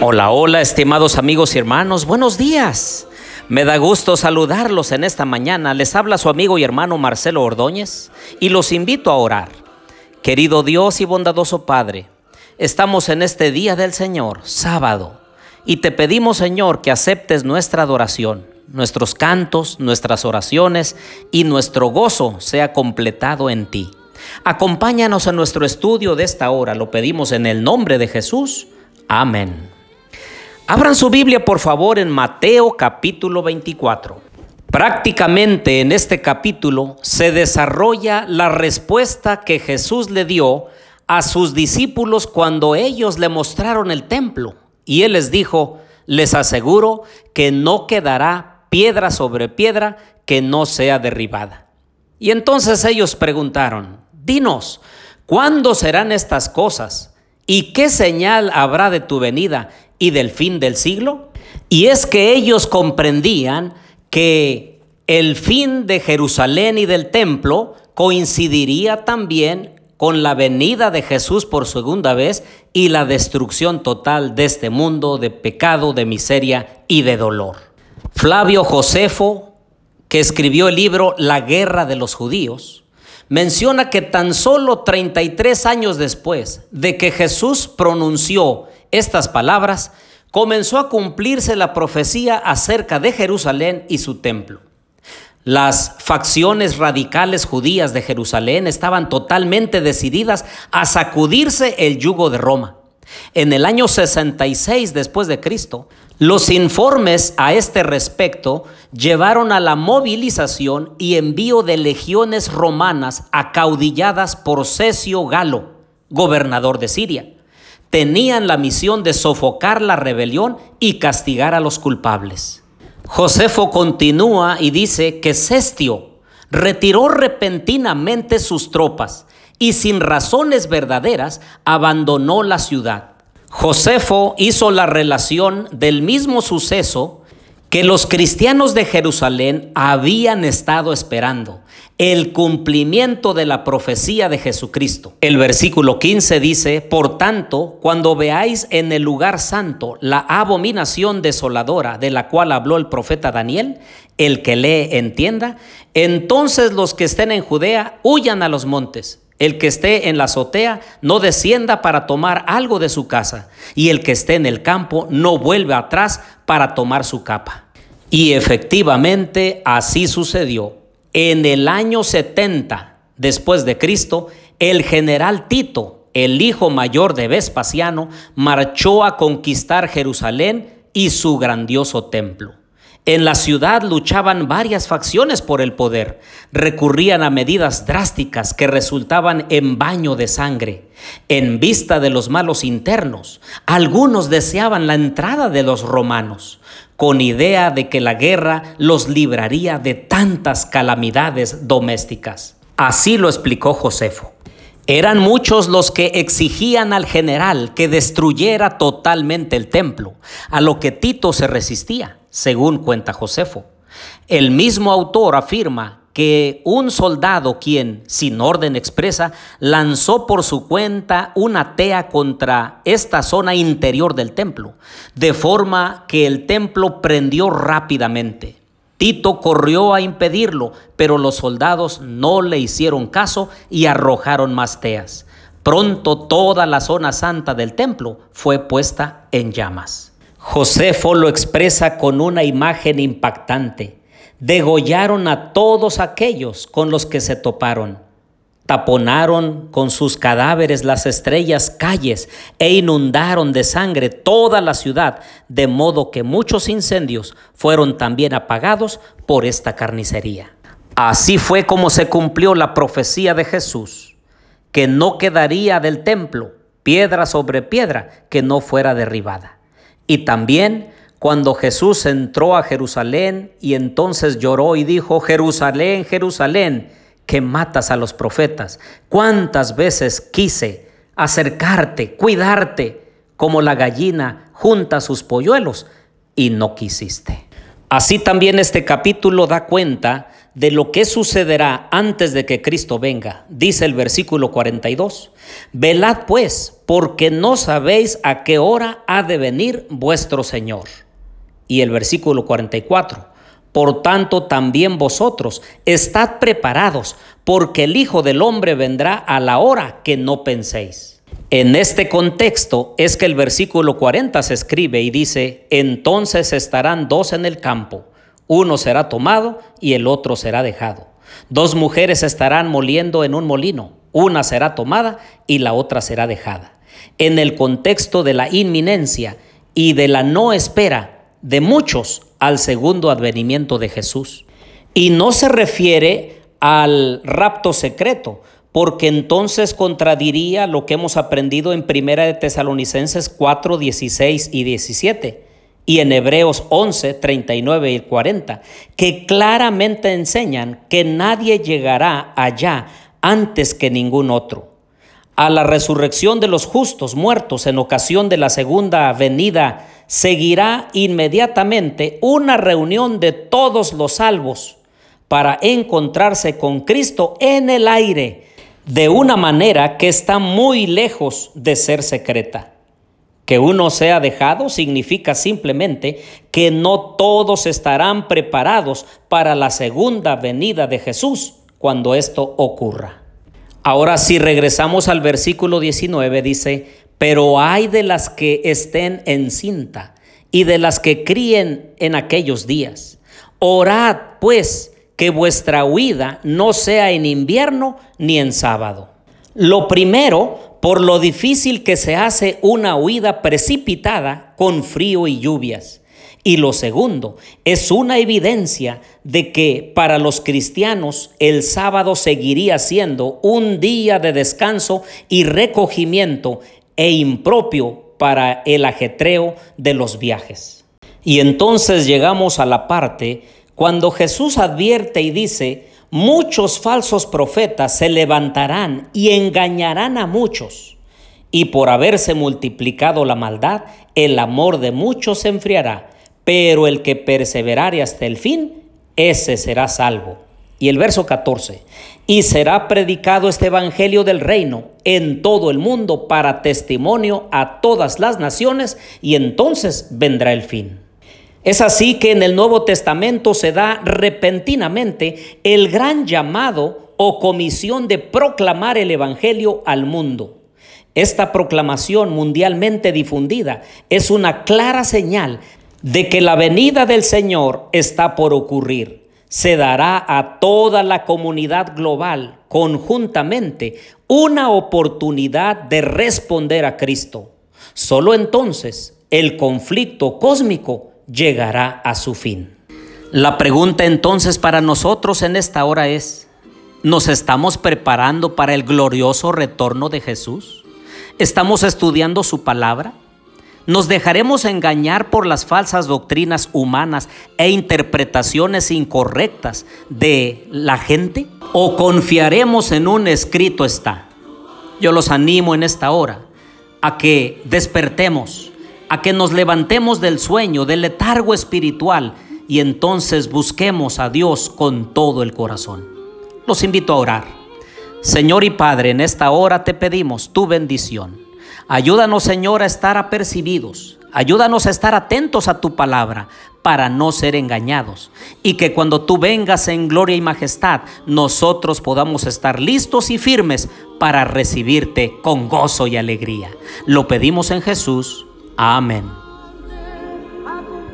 Hola, hola, estimados amigos y hermanos, buenos días. Me da gusto saludarlos en esta mañana. Les habla su amigo y hermano Marcelo Ordóñez y los invito a orar. Querido Dios y bondadoso Padre, estamos en este día del Señor, sábado, y te pedimos, Señor, que aceptes nuestra adoración, nuestros cantos, nuestras oraciones y nuestro gozo sea completado en ti. Acompáñanos en nuestro estudio de esta hora, lo pedimos en el nombre de Jesús. Amén. Abran su Biblia por favor en Mateo capítulo 24. Prácticamente en este capítulo se desarrolla la respuesta que Jesús le dio a sus discípulos cuando ellos le mostraron el templo. Y él les dijo, les aseguro que no quedará piedra sobre piedra que no sea derribada. Y entonces ellos preguntaron, dinos, ¿cuándo serán estas cosas? ¿Y qué señal habrá de tu venida y del fin del siglo? Y es que ellos comprendían que el fin de Jerusalén y del templo coincidiría también con la venida de Jesús por segunda vez y la destrucción total de este mundo de pecado, de miseria y de dolor. Flavio Josefo, que escribió el libro La guerra de los judíos, menciona que tan solo 33 años después de que Jesús pronunció estas palabras, comenzó a cumplirse la profecía acerca de Jerusalén y su templo. Las facciones radicales judías de Jerusalén estaban totalmente decididas a sacudirse el yugo de Roma. En el año 66 después de Cristo, los informes a este respecto llevaron a la movilización y envío de legiones romanas acaudilladas por Cesio Galo, gobernador de Siria tenían la misión de sofocar la rebelión y castigar a los culpables. Josefo continúa y dice que Cestio retiró repentinamente sus tropas y sin razones verdaderas abandonó la ciudad. Josefo hizo la relación del mismo suceso que los cristianos de Jerusalén habían estado esperando, el cumplimiento de la profecía de Jesucristo. El versículo 15 dice, Por tanto, cuando veáis en el lugar santo la abominación desoladora de la cual habló el profeta Daniel, el que lee entienda, entonces los que estén en Judea huyan a los montes. El que esté en la azotea no descienda para tomar algo de su casa, y el que esté en el campo no vuelva atrás para tomar su capa. Y efectivamente así sucedió. En el año 70 después de Cristo, el general Tito, el hijo mayor de Vespasiano, marchó a conquistar Jerusalén y su grandioso templo. En la ciudad luchaban varias facciones por el poder, recurrían a medidas drásticas que resultaban en baño de sangre. En vista de los malos internos, algunos deseaban la entrada de los romanos, con idea de que la guerra los libraría de tantas calamidades domésticas. Así lo explicó Josefo. Eran muchos los que exigían al general que destruyera totalmente el templo, a lo que Tito se resistía según cuenta Josefo. El mismo autor afirma que un soldado quien, sin orden expresa, lanzó por su cuenta una tea contra esta zona interior del templo, de forma que el templo prendió rápidamente. Tito corrió a impedirlo, pero los soldados no le hicieron caso y arrojaron más teas. Pronto toda la zona santa del templo fue puesta en llamas. Josefo lo expresa con una imagen impactante. Degollaron a todos aquellos con los que se toparon. Taponaron con sus cadáveres las estrellas calles e inundaron de sangre toda la ciudad, de modo que muchos incendios fueron también apagados por esta carnicería. Así fue como se cumplió la profecía de Jesús, que no quedaría del templo piedra sobre piedra que no fuera derribada. Y también cuando Jesús entró a Jerusalén y entonces lloró y dijo, Jerusalén, Jerusalén, que matas a los profetas. ¿Cuántas veces quise acercarte, cuidarte, como la gallina junta sus polluelos, y no quisiste? Así también este capítulo da cuenta de lo que sucederá antes de que Cristo venga. Dice el versículo 42, velad pues, porque no sabéis a qué hora ha de venir vuestro Señor. Y el versículo 44. Por tanto, también vosotros estad preparados, porque el Hijo del Hombre vendrá a la hora que no penséis. En este contexto es que el versículo 40 se escribe y dice, entonces estarán dos en el campo, uno será tomado y el otro será dejado. Dos mujeres estarán moliendo en un molino, una será tomada y la otra será dejada. En el contexto de la inminencia y de la no espera de muchos al segundo advenimiento de Jesús. Y no se refiere al rapto secreto, porque entonces contradiría lo que hemos aprendido en Primera de Tesalonicenses 4, 16 y 17 y en Hebreos 11, 39 y 40, que claramente enseñan que nadie llegará allá antes que ningún otro. A la resurrección de los justos muertos en ocasión de la segunda venida seguirá inmediatamente una reunión de todos los salvos para encontrarse con Cristo en el aire de una manera que está muy lejos de ser secreta. Que uno sea dejado significa simplemente que no todos estarán preparados para la segunda venida de Jesús cuando esto ocurra. Ahora si regresamos al versículo 19 dice, pero hay de las que estén en cinta y de las que críen en aquellos días. Orad pues que vuestra huida no sea en invierno ni en sábado. Lo primero, por lo difícil que se hace una huida precipitada con frío y lluvias. Y lo segundo, es una evidencia de que para los cristianos el sábado seguiría siendo un día de descanso y recogimiento e impropio para el ajetreo de los viajes. Y entonces llegamos a la parte cuando Jesús advierte y dice, muchos falsos profetas se levantarán y engañarán a muchos. Y por haberse multiplicado la maldad, el amor de muchos se enfriará, pero el que perseverare hasta el fin, ese será salvo. Y el verso 14, y será predicado este Evangelio del reino en todo el mundo para testimonio a todas las naciones, y entonces vendrá el fin. Es así que en el Nuevo Testamento se da repentinamente el gran llamado o comisión de proclamar el Evangelio al mundo. Esta proclamación mundialmente difundida es una clara señal de que la venida del Señor está por ocurrir. Se dará a toda la comunidad global conjuntamente una oportunidad de responder a Cristo. Solo entonces el conflicto cósmico llegará a su fin. La pregunta entonces para nosotros en esta hora es, ¿nos estamos preparando para el glorioso retorno de Jesús? ¿Estamos estudiando su palabra? ¿Nos dejaremos engañar por las falsas doctrinas humanas e interpretaciones incorrectas de la gente? ¿O confiaremos en un escrito está? Yo los animo en esta hora a que despertemos a que nos levantemos del sueño, del letargo espiritual y entonces busquemos a Dios con todo el corazón. Los invito a orar. Señor y Padre, en esta hora te pedimos tu bendición. Ayúdanos, Señor, a estar apercibidos. Ayúdanos a estar atentos a tu palabra para no ser engañados. Y que cuando tú vengas en gloria y majestad, nosotros podamos estar listos y firmes para recibirte con gozo y alegría. Lo pedimos en Jesús. Amén.